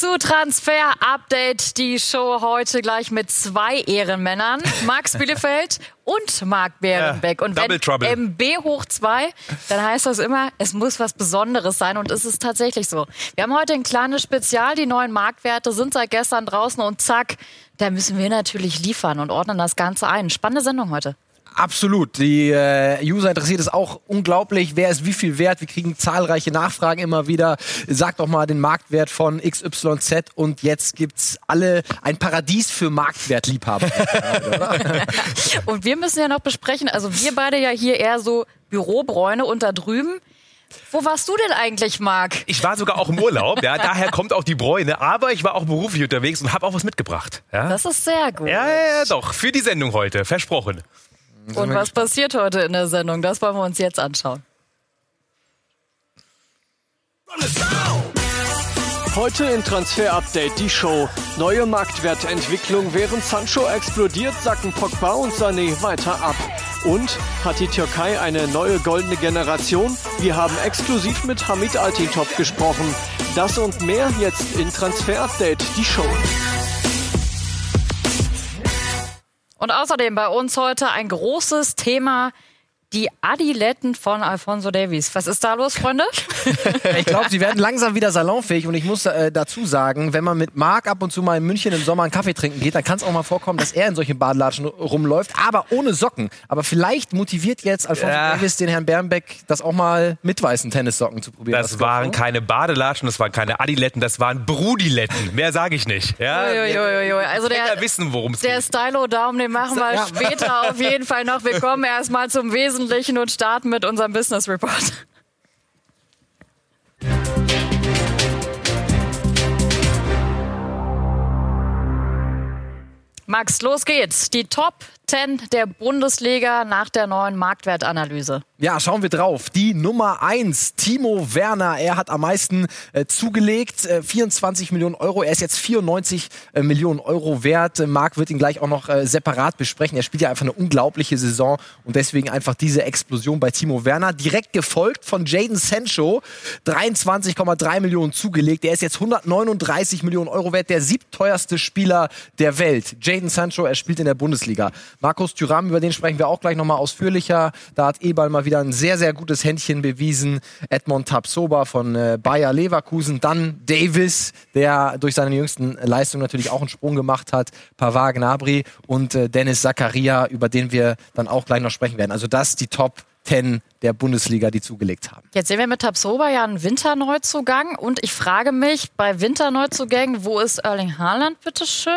Zu Transfer Update, die Show heute gleich mit zwei Ehrenmännern, Max Bielefeld und Marc Bärenbeck. Ja, und wenn Trouble. MB hoch zwei, dann heißt das immer, es muss was Besonderes sein und es ist tatsächlich so. Wir haben heute ein kleines Spezial, die neuen Marktwerte sind seit gestern draußen und zack, da müssen wir natürlich liefern und ordnen das Ganze ein. Spannende Sendung heute. Absolut. Die äh, User interessiert es auch unglaublich. Wer ist wie viel wert? Wir kriegen zahlreiche Nachfragen immer wieder. Sagt doch mal den Marktwert von XYZ und jetzt gibt's alle ein Paradies für Marktwertliebhaber. und wir müssen ja noch besprechen, also wir beide ja hier eher so Bürobräune und da drüben. Wo warst du denn eigentlich, Marc? Ich war sogar auch im Urlaub, ja, daher kommt auch die Bräune, aber ich war auch beruflich unterwegs und habe auch was mitgebracht. Ja? Das ist sehr gut. Ja, ja, ja, doch, für die Sendung heute, versprochen. Und was passiert heute in der Sendung? Das wollen wir uns jetzt anschauen. Heute in Transfer Update die Show. Neue Marktwertentwicklung. Während Sancho explodiert, sacken Pogba und Sané weiter ab. Und hat die Türkei eine neue goldene Generation? Wir haben exklusiv mit Hamid Altintop gesprochen. Das und mehr jetzt in Transfer Update die Show. Und außerdem bei uns heute ein großes Thema. Die Adiletten von Alfonso Davies. Was ist da los, Freunde? ich glaube, sie werden langsam wieder salonfähig und ich muss äh, dazu sagen, wenn man mit Marc ab und zu mal in München im Sommer einen Kaffee trinken geht, dann kann es auch mal vorkommen, dass er in solchen Badelatschen rumläuft, aber ohne Socken. Aber vielleicht motiviert jetzt Alfonso ja. Davies den Herrn Bernbeck, das auch mal mit weißen Tennissocken zu probieren. Das waren keine Badelatschen, das waren keine Adiletten, das waren Brudiletten. Mehr sage ich nicht. Ja? Also der, wissen, worum es geht. Der Stylo-Daumen, den machen wir ja. später auf jeden Fall noch. Wir kommen erstmal zum Wesentlichen und starten mit unserem Business Report. Max, los geht's. Die Top 10 der Bundesliga nach der neuen Marktwertanalyse. Ja, schauen wir drauf. Die Nummer 1, Timo Werner. Er hat am meisten äh, zugelegt, äh, 24 Millionen Euro. Er ist jetzt 94 äh, Millionen Euro wert. Äh, Marc wird ihn gleich auch noch äh, separat besprechen. Er spielt ja einfach eine unglaubliche Saison und deswegen einfach diese Explosion bei Timo Werner. Direkt gefolgt von Jaden Sancho, 23,3 Millionen zugelegt. Er ist jetzt 139 Millionen Euro wert, der siebteuerste Spieler der Welt. Jaden Sancho, er spielt in der Bundesliga. Markus Thüram, über den sprechen wir auch gleich nochmal ausführlicher. Da hat Eberl mal wieder ein sehr, sehr gutes Händchen bewiesen. Edmond Tapsoba von äh, Bayer Leverkusen. Dann Davis, der durch seine jüngsten Leistungen natürlich auch einen Sprung gemacht hat. Pavard Gnabry und äh, Dennis Zakaria, über den wir dann auch gleich noch sprechen werden. Also das die Top 10 der Bundesliga, die zugelegt haben. Jetzt sehen wir mit Tapsoba ja einen Winterneuzugang und ich frage mich bei Winterneuzugängen, wo ist Erling Haaland bitte schön?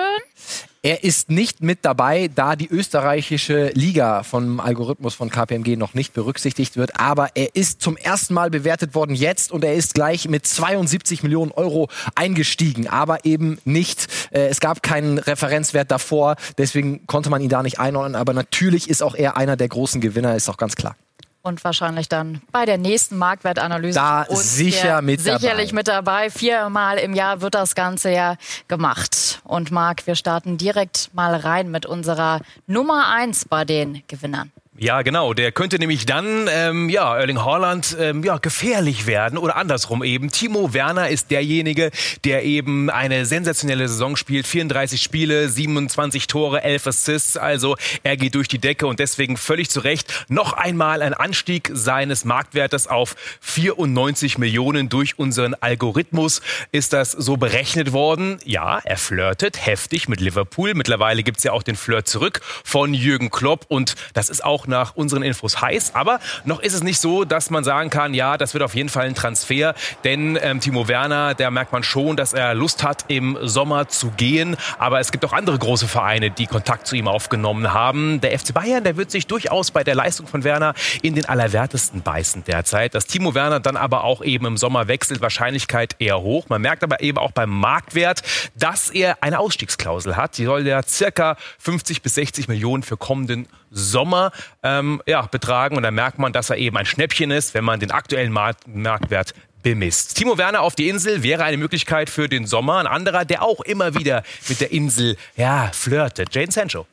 Er ist nicht mit dabei, da die österreichische Liga vom Algorithmus von KPMG noch nicht berücksichtigt wird. Aber er ist zum ersten Mal bewertet worden jetzt und er ist gleich mit 72 Millionen Euro eingestiegen. Aber eben nicht, äh, es gab keinen Referenzwert davor, deswegen konnte man ihn da nicht einordnen. Aber natürlich ist auch er einer der großen Gewinner, ist auch ganz klar und wahrscheinlich dann bei der nächsten Marktwertanalyse. Da sicher mit sicherlich dabei. mit dabei. Viermal im Jahr wird das Ganze ja gemacht. Und Marc, wir starten direkt mal rein mit unserer Nummer eins bei den Gewinnern. Ja, genau. Der könnte nämlich dann, ähm, ja, Erling Haaland, ähm, ja, gefährlich werden oder andersrum eben. Timo Werner ist derjenige, der eben eine sensationelle Saison spielt. 34 Spiele, 27 Tore, 11 Assists. Also er geht durch die Decke und deswegen völlig zu Recht noch einmal ein Anstieg seines Marktwertes auf 94 Millionen durch unseren Algorithmus ist das so berechnet worden. Ja, er flirtet heftig mit Liverpool. Mittlerweile gibt's ja auch den Flirt zurück von Jürgen Klopp und das ist auch nach unseren Infos heiß. Aber noch ist es nicht so, dass man sagen kann, ja, das wird auf jeden Fall ein Transfer. Denn ähm, Timo Werner, da merkt man schon, dass er Lust hat, im Sommer zu gehen. Aber es gibt auch andere große Vereine, die Kontakt zu ihm aufgenommen haben. Der FC Bayern, der wird sich durchaus bei der Leistung von Werner in den Allerwertesten beißen derzeit. Dass Timo Werner dann aber auch eben im Sommer wechselt, Wahrscheinlichkeit eher hoch. Man merkt aber eben auch beim Marktwert, dass er eine Ausstiegsklausel hat. Die soll ja circa 50 bis 60 Millionen für kommenden Sommer ähm, ja, betragen. Und da merkt man, dass er eben ein Schnäppchen ist, wenn man den aktuellen Markt Marktwert bemisst. Timo Werner auf die Insel wäre eine Möglichkeit für den Sommer. Ein anderer, der auch immer wieder mit der Insel ja, flirtet. Jane Sancho.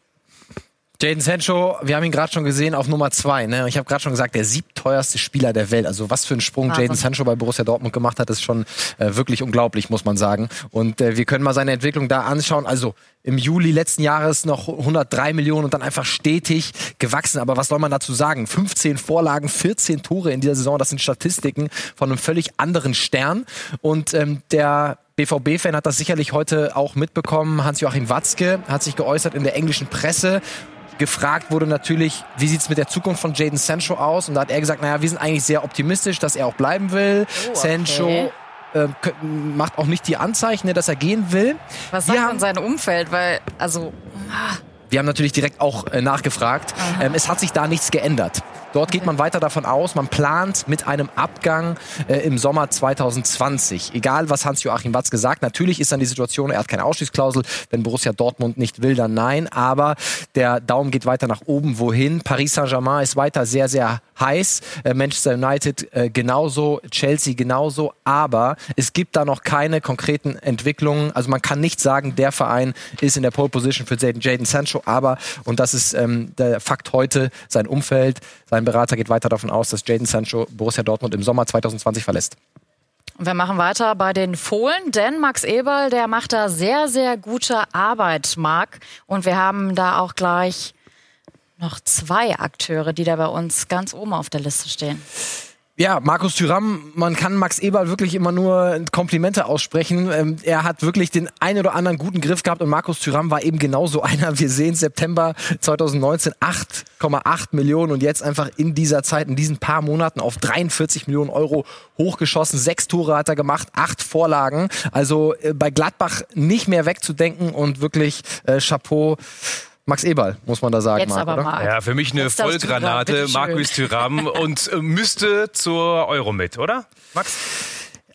Jaden Sancho, wir haben ihn gerade schon gesehen auf Nummer zwei. Ne? Ich habe gerade schon gesagt, der siebteuerste Spieler der Welt. Also was für einen Sprung Jaden Sancho bei Borussia Dortmund gemacht hat, ist schon äh, wirklich unglaublich, muss man sagen. Und äh, wir können mal seine Entwicklung da anschauen. Also im Juli letzten Jahres noch 103 Millionen und dann einfach stetig gewachsen. Aber was soll man dazu sagen? 15 Vorlagen, 14 Tore in dieser Saison, das sind Statistiken von einem völlig anderen Stern. Und ähm, der BVB-Fan hat das sicherlich heute auch mitbekommen. Hans-Joachim Watzke hat sich geäußert in der englischen Presse Gefragt wurde natürlich, wie sieht es mit der Zukunft von Jaden Sancho aus? Und da hat er gesagt, naja, wir sind eigentlich sehr optimistisch, dass er auch bleiben will. Oh, okay. Sancho äh, macht auch nicht die Anzeichen, ne, dass er gehen will. Was sagt denn sein Umfeld? Weil, also... Wir haben natürlich direkt auch äh, nachgefragt. Ähm, es hat sich da nichts geändert. Dort geht man weiter davon aus, man plant mit einem Abgang äh, im Sommer 2020. Egal, was Hans-Joachim Watz gesagt. Natürlich ist dann die Situation, er hat keine Ausstiegsklausel. Wenn Borussia Dortmund nicht will, dann nein. Aber der Daumen geht weiter nach oben. Wohin? Paris Saint-Germain ist weiter sehr, sehr heiß. Äh, Manchester United äh, genauso, Chelsea genauso. Aber es gibt da noch keine konkreten Entwicklungen. Also man kann nicht sagen, der Verein ist in der Pole Position für Jaden Sancho. Aber, und das ist ähm, der Fakt heute, sein Umfeld, sein Berater geht weiter davon aus, dass Jaden Sancho Borussia Dortmund im Sommer 2020 verlässt. Wir machen weiter bei den Fohlen, denn Max Eberl, der macht da sehr, sehr gute Arbeit, Marc. Und wir haben da auch gleich noch zwei Akteure, die da bei uns ganz oben auf der Liste stehen. Ja, Markus Thüram, man kann Max Eberl wirklich immer nur Komplimente aussprechen. Ähm, er hat wirklich den einen oder anderen guten Griff gehabt und Markus Thüram war eben genauso einer. Wir sehen September 2019 8,8 Millionen und jetzt einfach in dieser Zeit, in diesen paar Monaten auf 43 Millionen Euro hochgeschossen. Sechs Tore hat er gemacht, acht Vorlagen. Also äh, bei Gladbach nicht mehr wegzudenken und wirklich äh, Chapeau Max Eberl, muss man da sagen. Jetzt Marc, aber mal. Ja, für mich eine Jetzt Vollgranate, Markus Thüram und äh, müsste zur Euro mit, oder? Max?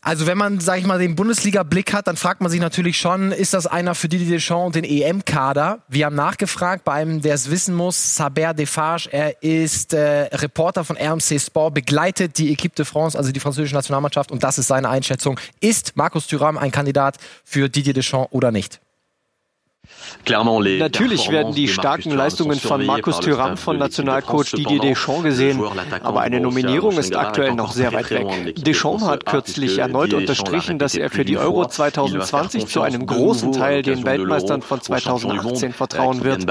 Also wenn man, sag ich mal, den Bundesliga-Blick hat, dann fragt man sich natürlich schon, ist das einer für Didier Deschamps und den EM-Kader? Wir haben nachgefragt bei einem, der es wissen muss, Saber Defarge. Er ist äh, Reporter von RMC Sport, begleitet die Equipe de France, also die französische Nationalmannschaft und das ist seine Einschätzung. Ist Markus Thuram ein Kandidat für Didier Deschamps oder nicht? Natürlich werden die starken Leistungen von Markus Thuram von Nationalcoach Didier Deschamps gesehen, aber eine Nominierung ist aktuell noch sehr weit weg. Deschamps hat kürzlich erneut unterstrichen, dass er für die Euro 2020 zu einem großen Teil den Weltmeistern von 2018 vertrauen wird.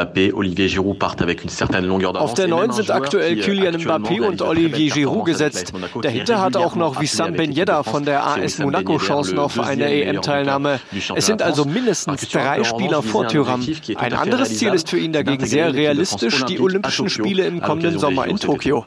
Auf der 9 sind aktuell Kylian Mbappé und Olivier Giroud gesetzt. Dahinter hat auch noch Wissam Ben Yedda von der AS Monaco Chancen auf eine EM-Teilnahme. Es sind also mindestens drei Spieler vor Thuram. Ein anderes Ziel ist für ihn dagegen sehr realistisch, die Olympischen Spiele im kommenden Sommer in Tokio.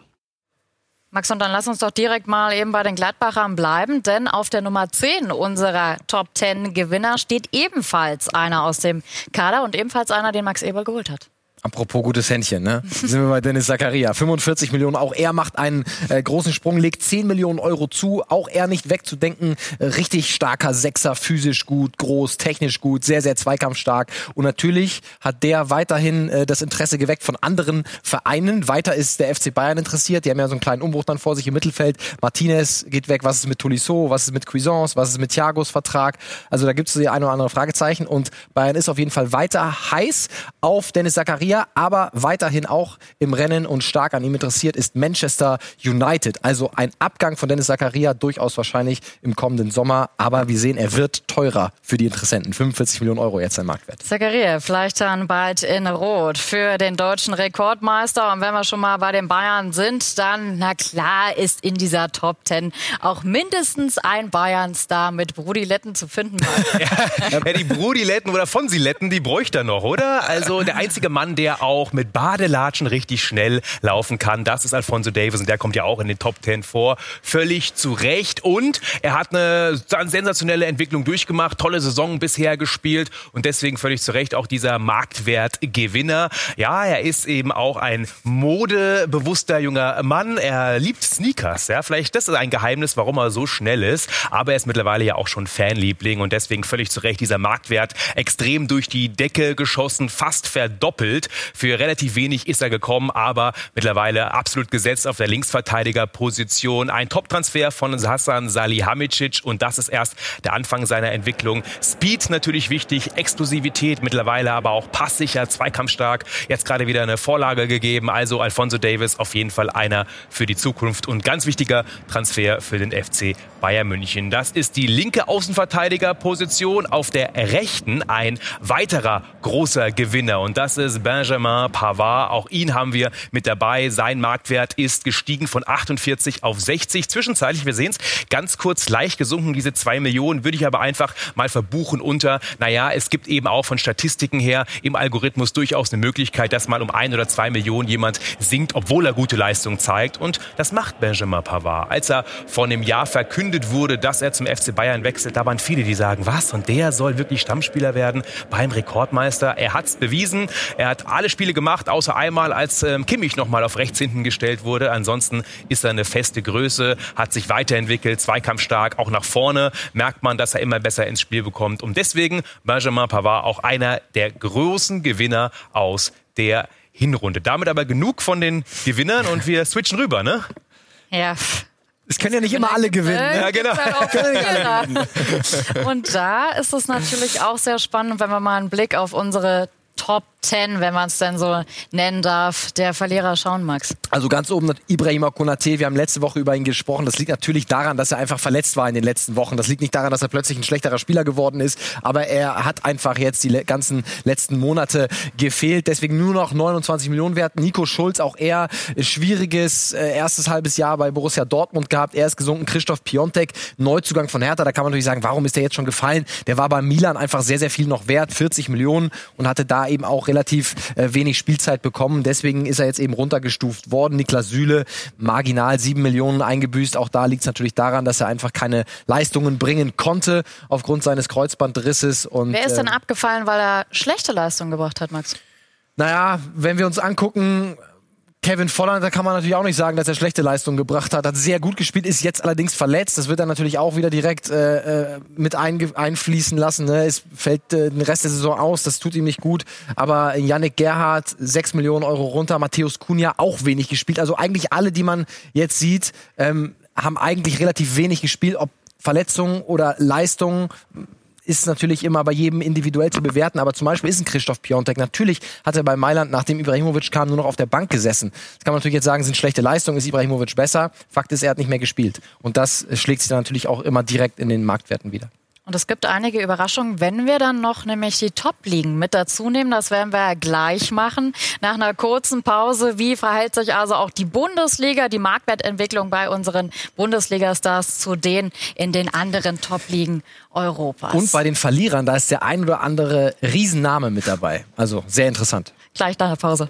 Max, und dann lass uns doch direkt mal eben bei den Gladbachern bleiben, denn auf der Nummer 10 unserer Top 10 Gewinner steht ebenfalls einer aus dem Kader und ebenfalls einer, den Max Eberl geholt hat. Apropos gutes Händchen, ne? Sind wir bei Dennis Zakaria. 45 Millionen, auch er macht einen äh, großen Sprung, legt 10 Millionen Euro zu, auch er nicht wegzudenken. Richtig starker Sechser, physisch gut, groß, technisch gut, sehr, sehr zweikampfstark. Und natürlich hat der weiterhin äh, das Interesse geweckt von anderen Vereinen. Weiter ist der FC Bayern interessiert. Die haben ja so einen kleinen Umbruch dann vor sich im Mittelfeld. Martinez geht weg. Was ist mit Tolisso? Was ist mit Cuisance? Was ist mit Thiagos Vertrag? Also da gibt es die ein oder andere Fragezeichen. Und Bayern ist auf jeden Fall weiter heiß auf Dennis Zakaria Maria, aber weiterhin auch im Rennen und stark an ihm interessiert ist Manchester United. Also ein Abgang von Dennis Zakaria durchaus wahrscheinlich im kommenden Sommer. Aber wir sehen, er wird teurer für die Interessenten. 45 Millionen Euro jetzt sein Marktwert. Zakaria vielleicht dann bald in Rot für den deutschen Rekordmeister. Und wenn wir schon mal bei den Bayern sind, dann, na klar, ist in dieser Top 10 auch mindestens ein Bayern-Star mit Brudi Letten zu finden. ja, die Brudi Letten oder von sie Letten, die bräuchte er noch, oder? Also der einzige Mann, der auch mit Badelatschen richtig schnell laufen kann. Das ist Alfonso Davis und der kommt ja auch in den Top 10 vor. Völlig zu Recht. Und er hat eine sensationelle Entwicklung durchgemacht, tolle Saison bisher gespielt und deswegen völlig zu Recht auch dieser Marktwertgewinner. Ja, er ist eben auch ein modebewusster junger Mann. Er liebt Sneakers. Ja, vielleicht das ist ein Geheimnis, warum er so schnell ist. Aber er ist mittlerweile ja auch schon Fanliebling und deswegen völlig zu Recht dieser Marktwert extrem durch die Decke geschossen, fast verdoppelt. Geholt. Für relativ wenig ist er gekommen, aber mittlerweile absolut gesetzt auf der Linksverteidigerposition. Ein Top-Transfer von Hassan Salihamidzic und das ist erst der Anfang seiner Entwicklung. Speed natürlich wichtig, Explosivität mittlerweile aber auch passsicher, zweikampfstark. Jetzt gerade wieder eine Vorlage gegeben. Also Alfonso Davis auf jeden Fall einer für die Zukunft und ganz wichtiger Transfer für den FC Bayern München. Das ist die linke Außenverteidigerposition. Auf der rechten ein weiterer großer Gewinner und das ist Benjamin Pavard. Auch ihn haben wir mit dabei. Sein Marktwert ist gestiegen von 48 auf 60. Zwischenzeitlich, wir sehen es, ganz kurz leicht gesunken, diese zwei Millionen, würde ich aber einfach mal verbuchen unter, naja, es gibt eben auch von Statistiken her im Algorithmus durchaus eine Möglichkeit, dass mal um ein oder zwei Millionen jemand sinkt, obwohl er gute Leistung zeigt. Und das macht Benjamin Pavard. Als er vor einem Jahr verkündet wurde, dass er zum FC Bayern wechselt, da waren viele, die sagen, was? Und der soll wirklich Stammspieler werden beim Rekordmeister. Er hat's bewiesen. Er hat alle Spiele gemacht, außer einmal, als ähm, Kimmich nochmal auf rechts hinten gestellt wurde. Ansonsten ist er eine feste Größe, hat sich weiterentwickelt, zweikampfstark. Auch nach vorne merkt man, dass er immer besser ins Spiel bekommt. Und deswegen Benjamin Pavard auch einer der großen Gewinner aus der Hinrunde. Damit aber genug von den Gewinnern und wir switchen rüber, ne? Ja. Es können ja nicht immer alle gewinnen. Ne? Ja, genau. Und da ist es natürlich auch sehr spannend, wenn wir mal einen Blick auf unsere Top 10, wenn man es denn so nennen darf, der Verlierer schauen, Max? Also ganz oben Ibrahima Konate. Wir haben letzte Woche über ihn gesprochen. Das liegt natürlich daran, dass er einfach verletzt war in den letzten Wochen. Das liegt nicht daran, dass er plötzlich ein schlechterer Spieler geworden ist, aber er hat einfach jetzt die ganzen letzten Monate gefehlt. Deswegen nur noch 29 Millionen wert. Nico Schulz, auch er schwieriges äh, erstes halbes Jahr bei Borussia Dortmund gehabt. Er ist gesunken. Christoph Piontek, Neuzugang von Hertha. Da kann man natürlich sagen, warum ist der jetzt schon gefallen? Der war bei Milan einfach sehr, sehr viel noch wert. 40 Millionen und hatte da eben auch relativ äh, wenig Spielzeit bekommen. Deswegen ist er jetzt eben runtergestuft worden. Niklas Süle, marginal sieben Millionen eingebüßt. Auch da liegt es natürlich daran, dass er einfach keine Leistungen bringen konnte aufgrund seines Kreuzbandrisses. Und, Wer ist denn äh, abgefallen, weil er schlechte Leistungen gebracht hat, Max? Naja, wenn wir uns angucken, Kevin Volland, da kann man natürlich auch nicht sagen, dass er schlechte Leistungen gebracht hat. Hat sehr gut gespielt, ist jetzt allerdings verletzt. Das wird er natürlich auch wieder direkt äh, äh mit einfließen lassen. Ne? Es fällt äh, den Rest der Saison aus, das tut ihm nicht gut. Aber Yannick Gerhardt, 6 Millionen Euro runter. Matthäus Kunja auch wenig gespielt. Also eigentlich alle, die man jetzt sieht, ähm, haben eigentlich relativ wenig gespielt. Ob Verletzungen oder Leistungen ist natürlich immer bei jedem individuell zu bewerten, aber zum Beispiel ist ein Christoph Piontek. Natürlich hat er bei Mailand, nachdem Ibrahimovic kam, nur noch auf der Bank gesessen. Das kann man natürlich jetzt sagen, sind schlechte Leistungen, ist Ibrahimovic besser. Fakt ist, er hat nicht mehr gespielt. Und das schlägt sich dann natürlich auch immer direkt in den Marktwerten wieder. Und es gibt einige Überraschungen, wenn wir dann noch nämlich die Top-Ligen mit dazu nehmen. Das werden wir ja gleich machen. Nach einer kurzen Pause. Wie verhält sich also auch die Bundesliga, die Marktwertentwicklung bei unseren Bundesliga-Stars zu denen in den anderen Top-Ligen Europas? Und bei den Verlierern, da ist der ein oder andere Riesenname mit dabei. Also sehr interessant. Gleich nach der Pause.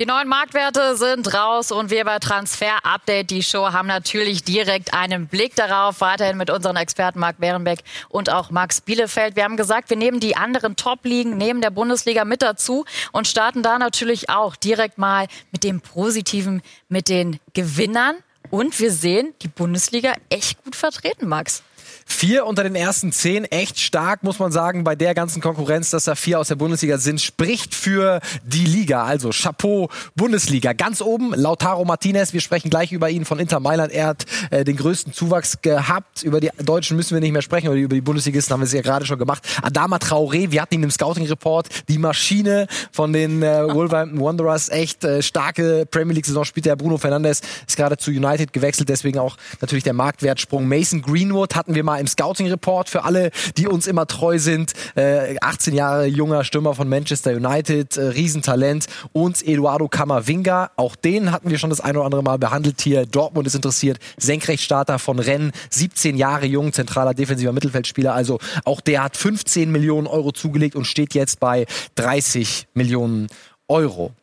Die neuen Marktwerte sind raus und wir bei Transfer Update, die Show, haben natürlich direkt einen Blick darauf. Weiterhin mit unseren Experten Marc Bärenbeck und auch Max Bielefeld. Wir haben gesagt, wir nehmen die anderen Top-Ligen neben der Bundesliga mit dazu und starten da natürlich auch direkt mal mit dem Positiven, mit den Gewinnern. Und wir sehen die Bundesliga echt gut vertreten, Max. Vier unter den ersten zehn, echt stark, muss man sagen, bei der ganzen Konkurrenz, dass da vier aus der Bundesliga sind, spricht für die Liga. Also Chapeau, Bundesliga. Ganz oben Lautaro Martinez, wir sprechen gleich über ihn von Inter Mailand. Er hat äh, den größten Zuwachs gehabt. Über die Deutschen müssen wir nicht mehr sprechen, aber über die Bundesligisten haben wir es ja gerade schon gemacht. Adama Traoré, wir hatten ihn im Scouting-Report, die Maschine von den äh, Wolverhampton Wanderers, echt äh, starke Premier League-Saison spielt der Bruno Fernandes, ist gerade zu United gewechselt, deswegen auch natürlich der Marktwertsprung. Mason Greenwood hatten wir mal im Scouting Report für alle, die uns immer treu sind. Äh, 18 Jahre junger Stürmer von Manchester United, äh, Riesentalent. Und Eduardo Camavinga, auch den hatten wir schon das ein oder andere Mal behandelt hier. Dortmund ist interessiert. Senkrechtstarter von Rennes, 17 Jahre jung, zentraler defensiver Mittelfeldspieler. Also auch der hat 15 Millionen Euro zugelegt und steht jetzt bei 30 Millionen Euro.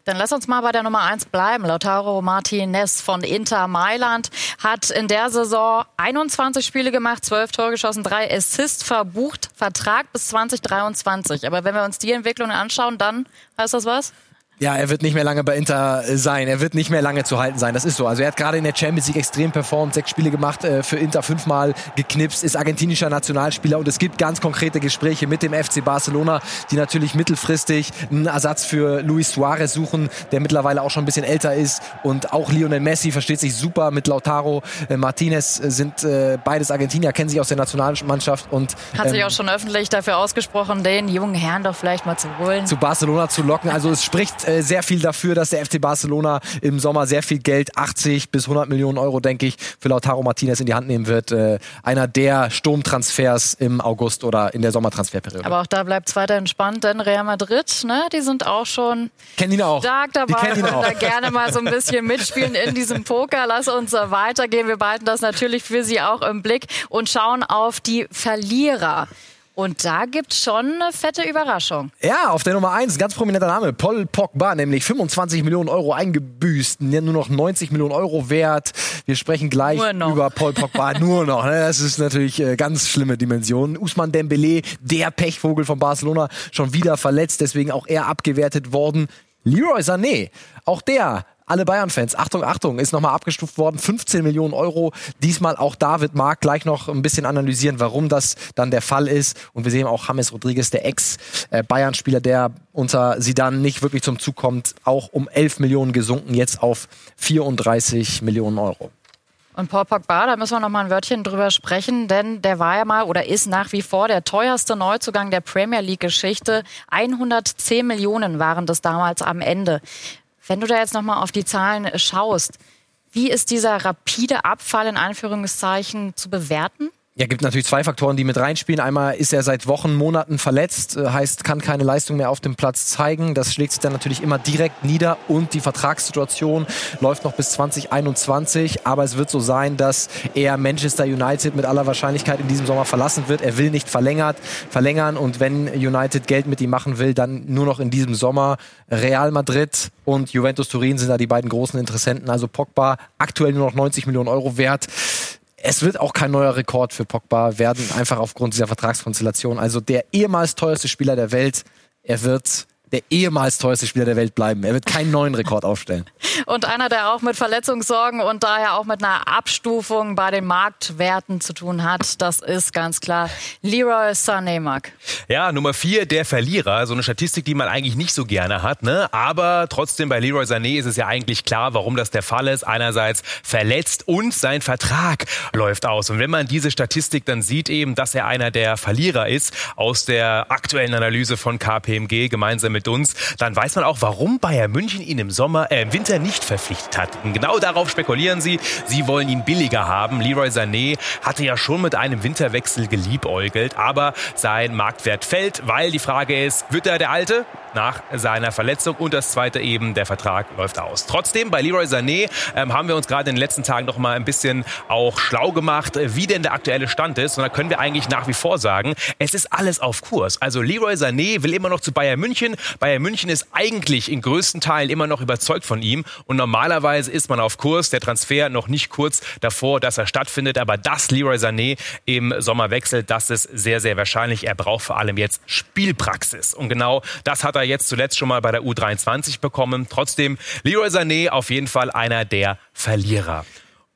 Dann lass uns mal bei der Nummer 1 bleiben. Lautaro Martinez von Inter Mailand hat in der Saison 21 Spiele gemacht, 12 Tore geschossen, 3 Assists verbucht, Vertrag bis 2023. Aber wenn wir uns die Entwicklung anschauen, dann heißt das was? Ja, er wird nicht mehr lange bei Inter äh, sein. Er wird nicht mehr lange zu halten sein. Das ist so. Also er hat gerade in der Champions League extrem performt, sechs Spiele gemacht äh, für Inter, fünfmal geknipst, ist argentinischer Nationalspieler und es gibt ganz konkrete Gespräche mit dem FC Barcelona, die natürlich mittelfristig einen Ersatz für Luis Suarez suchen, der mittlerweile auch schon ein bisschen älter ist und auch Lionel Messi versteht sich super mit Lautaro äh, Martinez äh, sind äh, beides Argentinier, kennen sich aus der Nationalmannschaft und hat sich ähm, auch schon öffentlich dafür ausgesprochen, den jungen Herrn doch vielleicht mal zu holen, zu Barcelona zu locken. Also es spricht äh, sehr viel dafür, dass der FC Barcelona im Sommer sehr viel Geld, 80 bis 100 Millionen Euro, denke ich, für Lautaro Martinez in die Hand nehmen wird. Äh, einer der Sturmtransfers im August oder in der Sommertransferperiode. Aber auch da bleibt es weiter entspannt, denn Real Madrid, ne, die sind auch schon kennen ihn auch. stark dabei und da gerne mal so ein bisschen mitspielen in diesem Poker. Lass uns weitergehen. Wir behalten das natürlich für Sie auch im Blick und schauen auf die Verlierer. Und da gibt es schon eine fette Überraschung. Ja, auf der Nummer 1, ganz prominenter Name, Paul Pogba, nämlich 25 Millionen Euro eingebüßt, nur noch 90 Millionen Euro wert. Wir sprechen gleich über Paul Pogba, nur noch. Ne? Das ist natürlich äh, ganz schlimme Dimensionen. Usman Dembele, der Pechvogel von Barcelona, schon wieder verletzt, deswegen auch er abgewertet worden. Leroy Sané, auch der alle Bayern-Fans, Achtung, Achtung, ist nochmal abgestuft worden, 15 Millionen Euro. Diesmal auch da wird Marc gleich noch ein bisschen analysieren, warum das dann der Fall ist. Und wir sehen auch James Rodriguez, der Ex-Bayern-Spieler, der unter Sidan nicht wirklich zum Zug kommt, auch um 11 Millionen gesunken, jetzt auf 34 Millionen Euro. Und Paul Pogba, da müssen wir noch mal ein Wörtchen drüber sprechen, denn der war ja mal oder ist nach wie vor der teuerste Neuzugang der Premier League Geschichte. 110 Millionen waren das damals am Ende. Wenn du da jetzt nochmal auf die Zahlen schaust, wie ist dieser rapide Abfall in Anführungszeichen zu bewerten? Ja, gibt natürlich zwei Faktoren, die mit reinspielen. Einmal ist er seit Wochen, Monaten verletzt, äh, heißt, kann keine Leistung mehr auf dem Platz zeigen. Das schlägt sich dann natürlich immer direkt nieder und die Vertragssituation läuft noch bis 2021. Aber es wird so sein, dass er Manchester United mit aller Wahrscheinlichkeit in diesem Sommer verlassen wird. Er will nicht verlängert, verlängern und wenn United Geld mit ihm machen will, dann nur noch in diesem Sommer. Real Madrid und Juventus Turin sind da die beiden großen Interessenten. Also Pogba aktuell nur noch 90 Millionen Euro wert es wird auch kein neuer Rekord für Pogba werden, einfach aufgrund dieser Vertragskonstellation. Also der ehemals teuerste Spieler der Welt, er wird der ehemals teuerste Spieler der Welt bleiben. Er wird keinen neuen Rekord aufstellen. Und einer, der auch mit Verletzungssorgen und daher auch mit einer Abstufung bei den Marktwerten zu tun hat, das ist ganz klar Leroy Sané, Mark. Ja, Nummer vier, der Verlierer. So eine Statistik, die man eigentlich nicht so gerne hat. Ne? Aber trotzdem bei Leroy Sané ist es ja eigentlich klar, warum das der Fall ist. Einerseits verletzt und sein Vertrag läuft aus. Und wenn man diese Statistik dann sieht, eben, dass er einer der Verlierer ist aus der aktuellen Analyse von KPMG gemeinsam mit mit uns, dann weiß man auch, warum Bayern München ihn im Sommer, äh, im Winter nicht verpflichtet hat. Und genau darauf spekulieren sie. Sie wollen ihn billiger haben. Leroy Sané hatte ja schon mit einem Winterwechsel geliebäugelt, aber sein Marktwert fällt, weil die Frage ist, wird er der Alte? Nach seiner Verletzung und das zweite eben, der Vertrag läuft aus. Trotzdem, bei Leroy Sané ähm, haben wir uns gerade in den letzten Tagen noch mal ein bisschen auch schlau gemacht, äh, wie denn der aktuelle Stand ist. Und da können wir eigentlich nach wie vor sagen, es ist alles auf Kurs. Also Leroy Sané will immer noch zu Bayern München. Bayern München ist eigentlich in größten Teilen immer noch überzeugt von ihm. Und normalerweise ist man auf Kurs. Der Transfer noch nicht kurz davor, dass er stattfindet. Aber dass Leroy Sané im Sommer wechselt, das ist sehr, sehr wahrscheinlich. Er braucht vor allem jetzt Spielpraxis. Und genau das hat er er jetzt zuletzt schon mal bei der U23 bekommen. Trotzdem, Leroy Sané auf jeden Fall einer der Verlierer.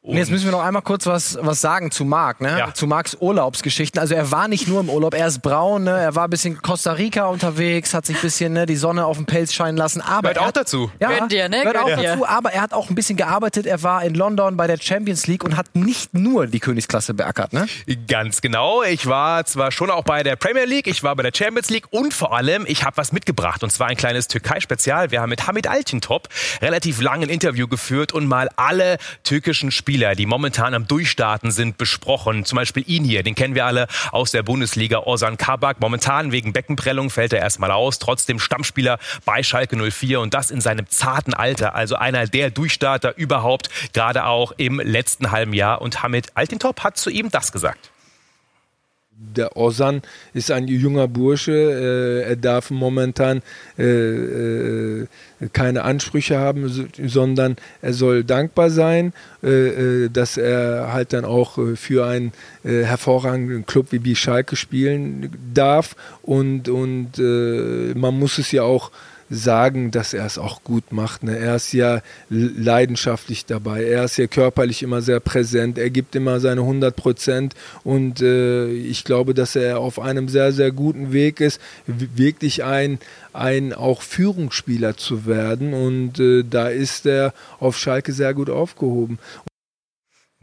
Und jetzt müssen wir noch einmal kurz was, was sagen zu Marc, ne? Ja. Zu Marcs Urlaubsgeschichten. Also er war nicht nur im Urlaub, er ist braun, ne? Er war ein bisschen Costa Rica unterwegs, hat sich ein bisschen ne, die Sonne auf den Pelz scheinen lassen. Aber gehört auch hat, dazu. Ja, Gönnt ihr, ne? Gehört auch ja. dazu. Aber er hat auch ein bisschen gearbeitet. Er war in London bei der Champions League und hat nicht nur die Königsklasse beackert, ne? Ganz genau. Ich war zwar schon auch bei der Premier League, ich war bei der Champions League und vor allem, ich habe was mitgebracht. Und zwar ein kleines Türkei-Spezial. Wir haben mit Hamid Altintop relativ lang ein Interview geführt und mal alle türkischen Spieler, die momentan am Durchstarten sind, besprochen. Zum Beispiel ihn hier, den kennen wir alle aus der Bundesliga, Ozan Kabak. Momentan wegen Beckenprellung fällt er erstmal aus. Trotzdem Stammspieler bei Schalke 04 und das in seinem zarten Alter. Also einer der Durchstarter überhaupt, gerade auch im letzten halben Jahr. Und Hamid Altintop hat zu ihm das gesagt der Ozan ist ein junger Bursche. Äh, er darf momentan äh, äh, keine Ansprüche haben, sondern er soll dankbar sein, äh, äh, dass er halt dann auch äh, für einen hervorragenden Club wie Schalke spielen darf. Und, und man muss es ja auch sagen, dass er es auch gut macht. Ne? Er ist ja leidenschaftlich dabei. Er ist ja körperlich immer sehr präsent. Er gibt immer seine 100 Prozent. Und äh, ich glaube, dass er auf einem sehr, sehr guten Weg ist, wirklich ein, ein auch Führungsspieler zu werden. Und äh, da ist er auf Schalke sehr gut aufgehoben.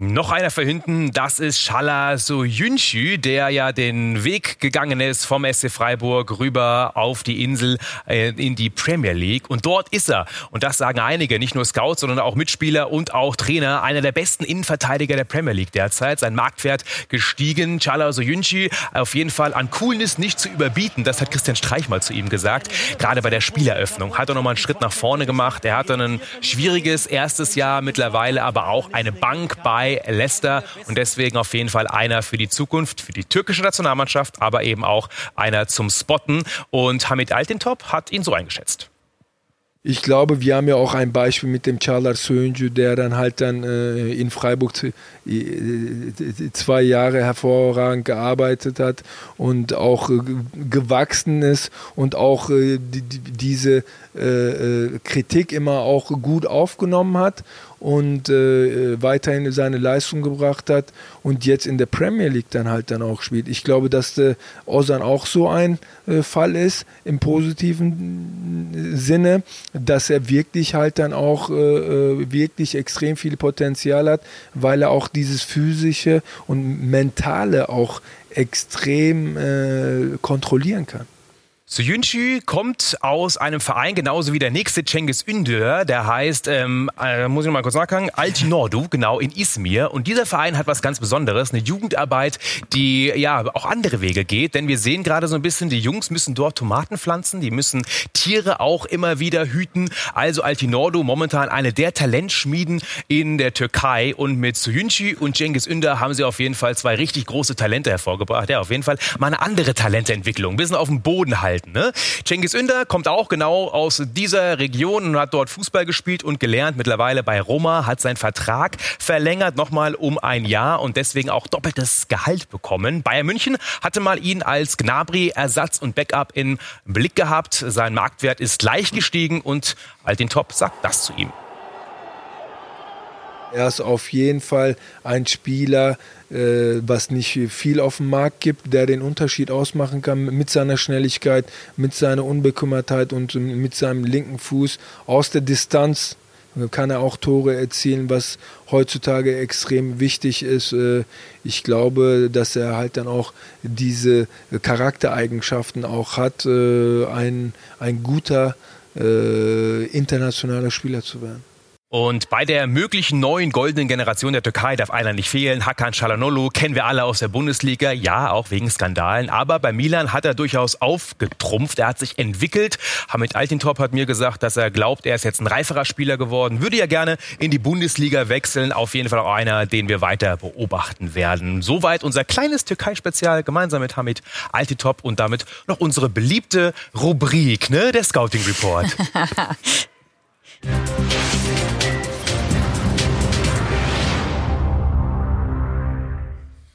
Noch einer für hinten, das ist Schala Soyuncu, der ja den Weg gegangen ist vom SC Freiburg rüber auf die Insel äh, in die Premier League. Und dort ist er, und das sagen einige, nicht nur Scouts, sondern auch Mitspieler und auch Trainer, einer der besten Innenverteidiger der Premier League derzeit. Sein Marktwert gestiegen. Schala Soyuncu auf jeden Fall an Coolness nicht zu überbieten. Das hat Christian Streich mal zu ihm gesagt. Gerade bei der Spieleröffnung hat er nochmal einen Schritt nach vorne gemacht. Er hatte ein schwieriges erstes Jahr mittlerweile, aber auch eine Bank bei Leicester und deswegen auf jeden Fall einer für die Zukunft, für die türkische Nationalmannschaft, aber eben auch einer zum Spotten. Und Hamid Altintop hat ihn so eingeschätzt. Ich glaube, wir haben ja auch ein Beispiel mit dem Çağlar Söyüncü, der dann halt dann äh, in Freiburg zwei Jahre hervorragend gearbeitet hat und auch äh, gewachsen ist und auch äh, die, diese äh, äh, Kritik immer auch gut aufgenommen hat und äh, weiterhin seine Leistung gebracht hat und jetzt in der Premier League dann halt dann auch spielt. Ich glaube, dass der Ozan auch so ein äh, Fall ist im positiven Sinne, dass er wirklich halt dann auch äh, äh, wirklich extrem viel Potenzial hat, weil er auch dieses physische und mentale auch extrem äh, kontrollieren kann. Suyunchi kommt aus einem Verein, genauso wie der nächste Cengiz Ünder, der heißt, ähm, äh, muss ich noch mal kurz nachgucken, Altinordu, genau, in Izmir. Und dieser Verein hat was ganz Besonderes, eine Jugendarbeit, die ja auch andere Wege geht. Denn wir sehen gerade so ein bisschen, die Jungs müssen dort Tomaten pflanzen, die müssen Tiere auch immer wieder hüten. Also Altinordu, momentan eine der Talentschmieden in der Türkei. Und mit Suyunchi und Cengiz Ünder haben sie auf jeden Fall zwei richtig große Talente hervorgebracht. Ja, auf jeden Fall mal eine andere Talenteentwicklung, ein bisschen auf dem Boden halten halten. Ne? Cengiz Ünder kommt auch genau aus dieser Region und hat dort Fußball gespielt und gelernt. Mittlerweile bei Roma hat seinen Vertrag verlängert, nochmal um ein Jahr und deswegen auch doppeltes Gehalt bekommen. Bayern München hatte mal ihn als Gnabry-Ersatz und Backup im Blick gehabt. Sein Marktwert ist leicht gestiegen und Altin Top sagt das zu ihm. Er ist auf jeden Fall ein Spieler, äh, was nicht viel auf dem Markt gibt, der den Unterschied ausmachen kann mit seiner Schnelligkeit, mit seiner Unbekümmertheit und mit seinem linken Fuß aus der Distanz kann er auch Tore erzielen, was heutzutage extrem wichtig ist. Äh, ich glaube, dass er halt dann auch diese Charaktereigenschaften auch hat, äh, ein, ein guter internationaler Spieler zu werden. Und bei der möglichen neuen goldenen Generation der Türkei darf einer nicht fehlen. Hakan Çalhanoğlu kennen wir alle aus der Bundesliga, ja, auch wegen Skandalen. Aber bei Milan hat er durchaus aufgetrumpft. Er hat sich entwickelt. Hamid Altintop hat mir gesagt, dass er glaubt, er ist jetzt ein reiferer Spieler geworden. Würde ja gerne in die Bundesliga wechseln. Auf jeden Fall auch einer, den wir weiter beobachten werden. Soweit unser kleines Türkei-Spezial gemeinsam mit Hamid Altintop und damit noch unsere beliebte Rubrik, ne, der Scouting Report.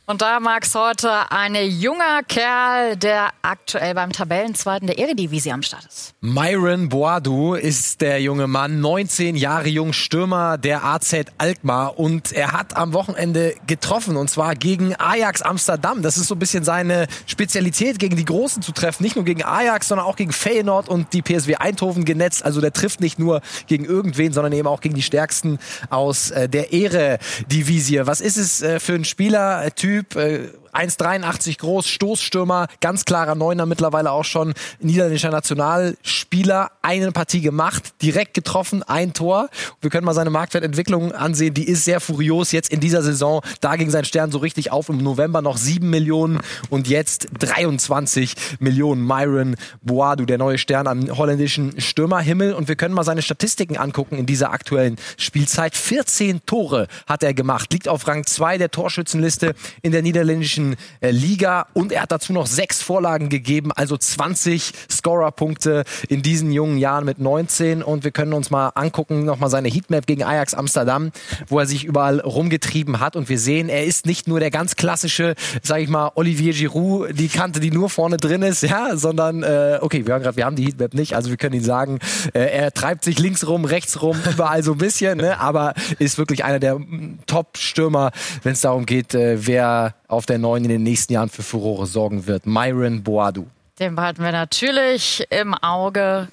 Und da Max heute ein junger Kerl, der aktuell beim Tabellenzweiten der Eredivisie am Start ist. Myron Boadu ist der junge Mann, 19 Jahre jung, Stürmer der AZ Alkmaar und er hat am Wochenende getroffen und zwar gegen Ajax Amsterdam. Das ist so ein bisschen seine Spezialität, gegen die Großen zu treffen. Nicht nur gegen Ajax, sondern auch gegen Feyenoord und die PSW Eindhoven genetzt. Also der trifft nicht nur gegen irgendwen, sondern eben auch gegen die Stärksten aus äh, der Eredivisie. Was ist es äh, für ein Spielertyp? Typ, äh, 1,83 groß, Stoßstürmer, ganz klarer Neuner mittlerweile auch schon, niederländischer Nationalspieler, eine Partie gemacht, direkt getroffen, ein Tor. Wir können mal seine Marktwertentwicklung ansehen, die ist sehr furios jetzt in dieser Saison. Da ging sein Stern so richtig auf, im November noch 7 Millionen und jetzt 23 Millionen. Myron Boadu, der neue Stern am holländischen Stürmerhimmel und wir können mal seine Statistiken angucken in dieser aktuellen Spielzeit. 14 Tore hat er gemacht, liegt auf Rang 2 der Torschützenliste in der niederländischen ganzen äh, Liga und er hat dazu noch sechs Vorlagen gegeben, also 20 Scorerpunkte in diesen jungen Jahren mit 19 und wir können uns mal angucken, nochmal seine Heatmap gegen Ajax Amsterdam, wo er sich überall rumgetrieben hat. Und wir sehen, er ist nicht nur der ganz klassische, sag ich mal, Olivier Giroud, die Kante, die nur vorne drin ist, ja, sondern äh, okay, wir haben gerade, wir haben die Heatmap nicht, also wir können ihn sagen, äh, er treibt sich links rum, rechts rum, überall so ein bisschen, ne, aber ist wirklich einer der Top-Stürmer, wenn es darum geht, äh, wer auf der neuen in den nächsten Jahren für Furore sorgen wird. Myron Boadu. Den behalten wir natürlich im Auge.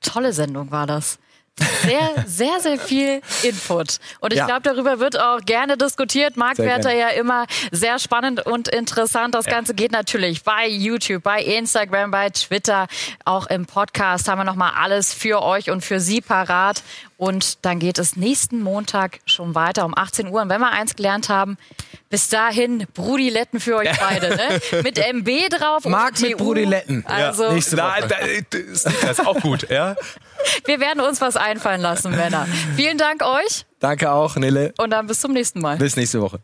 Tolle Sendung war das. Sehr, sehr, sehr viel Input. Und ich Ja. glaube, darüber wird auch gerne diskutiert. Marktwerte ja immer sehr spannend und interessant. Das Ganze geht natürlich bei YouTube, bei Instagram, bei Twitter, auch im Podcast haben wir nochmal alles für euch und für Sie parat. Und dann geht es nächsten Montag schon weiter um 18 Uhr. Und wenn wir eins gelernt haben, bis dahin Brudiletten für euch beide, ne? Mit MB drauf. und Marc mit. Brudiletten. Also, Nächste Da, Woche. da, äh, Snickers, auch gut, ja. wir werden uns was einfallen lassen, Männer. Vielen Dank euch Danke auch, Nille. und dann bis zum nächsten Mal. Bis nächste Woche.